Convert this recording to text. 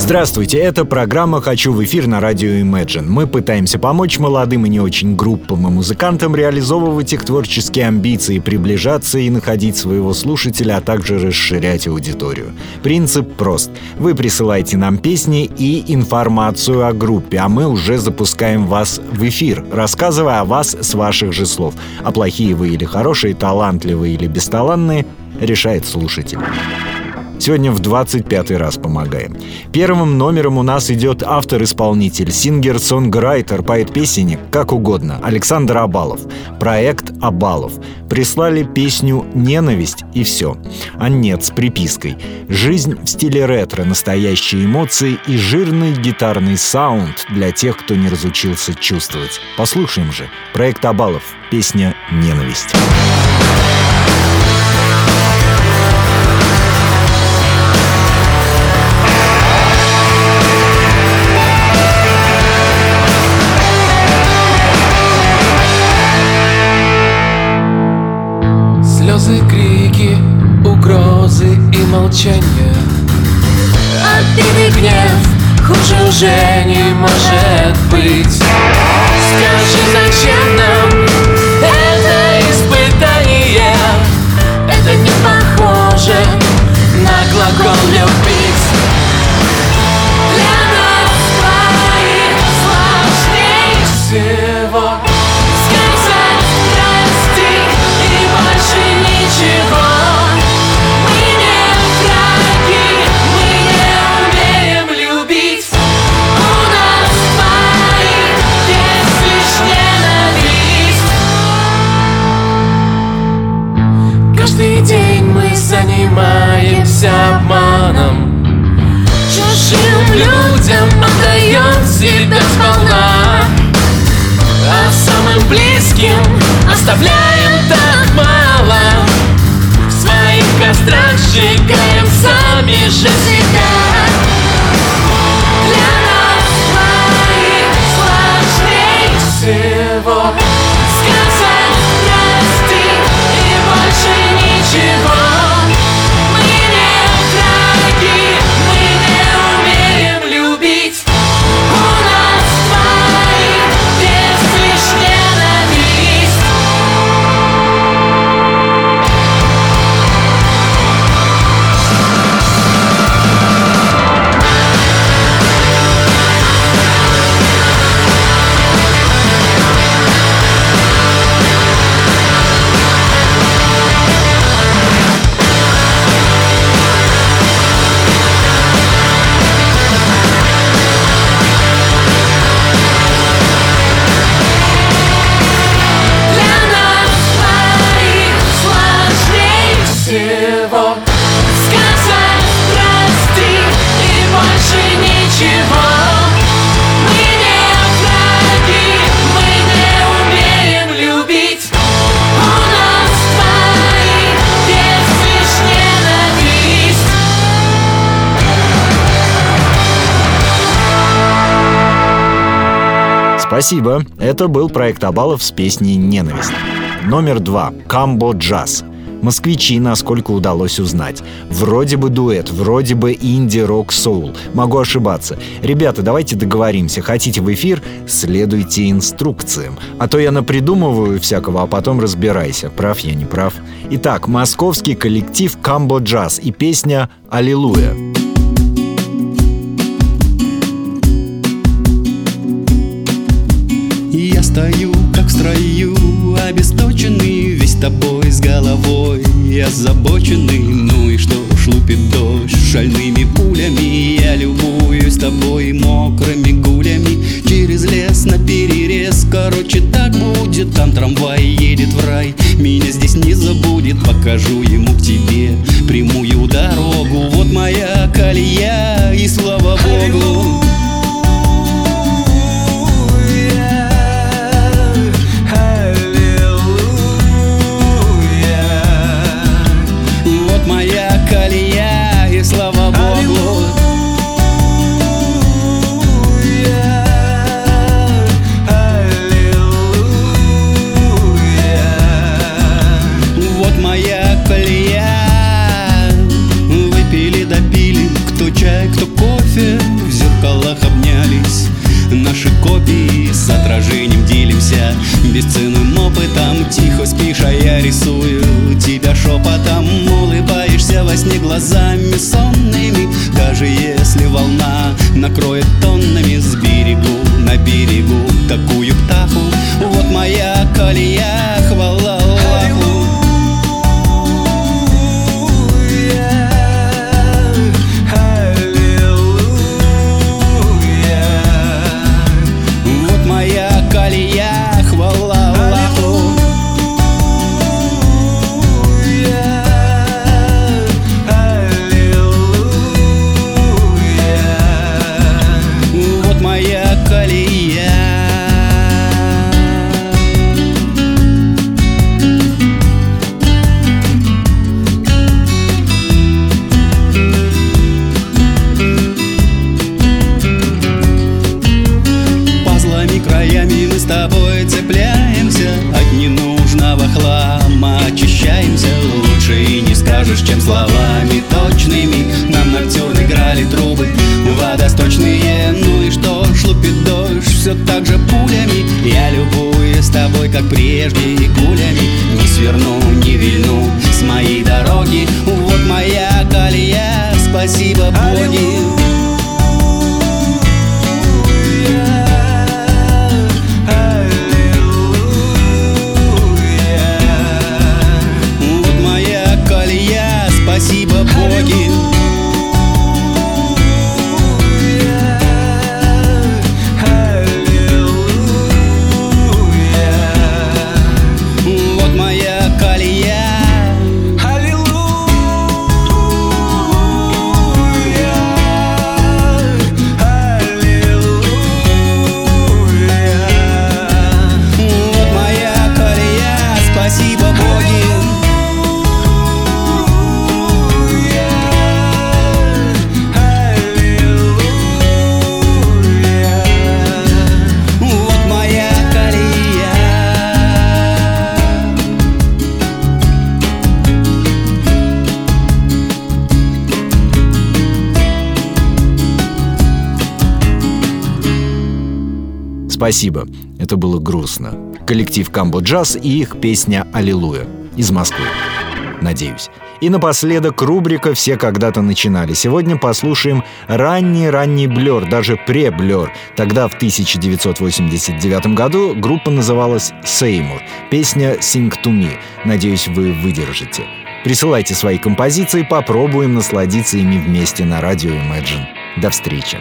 Здравствуйте, это программа «Хочу в эфир» на радио Imagine. Мы пытаемся помочь молодым и не очень группам и музыкантам реализовывать их творческие амбиции, приближаться и находить своего слушателя, а также расширять аудиторию. Принцип прост. Вы присылаете нам песни и информацию о группе, а мы уже запускаем вас в эфир, рассказывая о вас с ваших же слов. А плохие вы или хорошие, талантливые или бесталанные, решает слушатель. Сегодня в 25 раз помогаем. Первым номером у нас идет автор-исполнитель, singer-songwriter, поэт-песенник, как угодно, Александр Абалов. Проект Абалов. Прислали песню «Ненависть» и все. А нет, с припиской. Жизнь в стиле ретро, настоящие эмоции и жирный гитарный саунд для тех, кто не разучился чувствовать. Послушаем же. Проект Абалов. Песня «Ненависть». Молчание. Обиды гнев хуже уже не может быть. Скажи, зачем нам Чужим людям отдаем себя сполна А самым близким оставляем так мало. В своих кострах сжигаем сами же себя. Для Спасибо. Это был проект Абалов с песней «Ненависть». Номер два. «Камбо Джаз». Москвичи, насколько удалось узнать. Вроде бы дуэт, вроде бы инди-рок-соул. Могу ошибаться. Ребята, давайте договоримся. Хотите в эфир? Следуйте инструкциям. А то я напридумываю всякого, а потом разбирайся, прав я, не прав. Итак, московский коллектив «Камбо Джаз» и песня «Аллилуйя». Стою, как в строю, обесточенный Весь тобой с головой озабоченный. Ну и что ж лупит дождь шальными пулями? Я любуюсь тобой мокрыми гулями. Через лес на перерез Короче, так будет, там трамвай едет в рай Меня здесь не забудет, покажу ему к тебе Прямую дорогу, вот моя колея И слава Богу Даже если волна накроет тоннами С берегу на берегу такую птаху? Вот моя колея, и гулями Не сверну, не вильну. С моей дороги Вот моя колея, спасибо Боги Спасибо. Это было грустно. Коллектив Камбо Джаз и их песня «Аллилуйя» из Москвы. Надеюсь. И напоследок рубрика «Все когда-то начинали». Сегодня послушаем ранний-ранний блер, даже пре-блер. Тогда, в 1989 году, группа называлась «Сеймур». Песня «Sing to me». Надеюсь, вы выдержите. Присылайте свои композиции, попробуем насладиться ими вместе на радио Imagine. До встречи.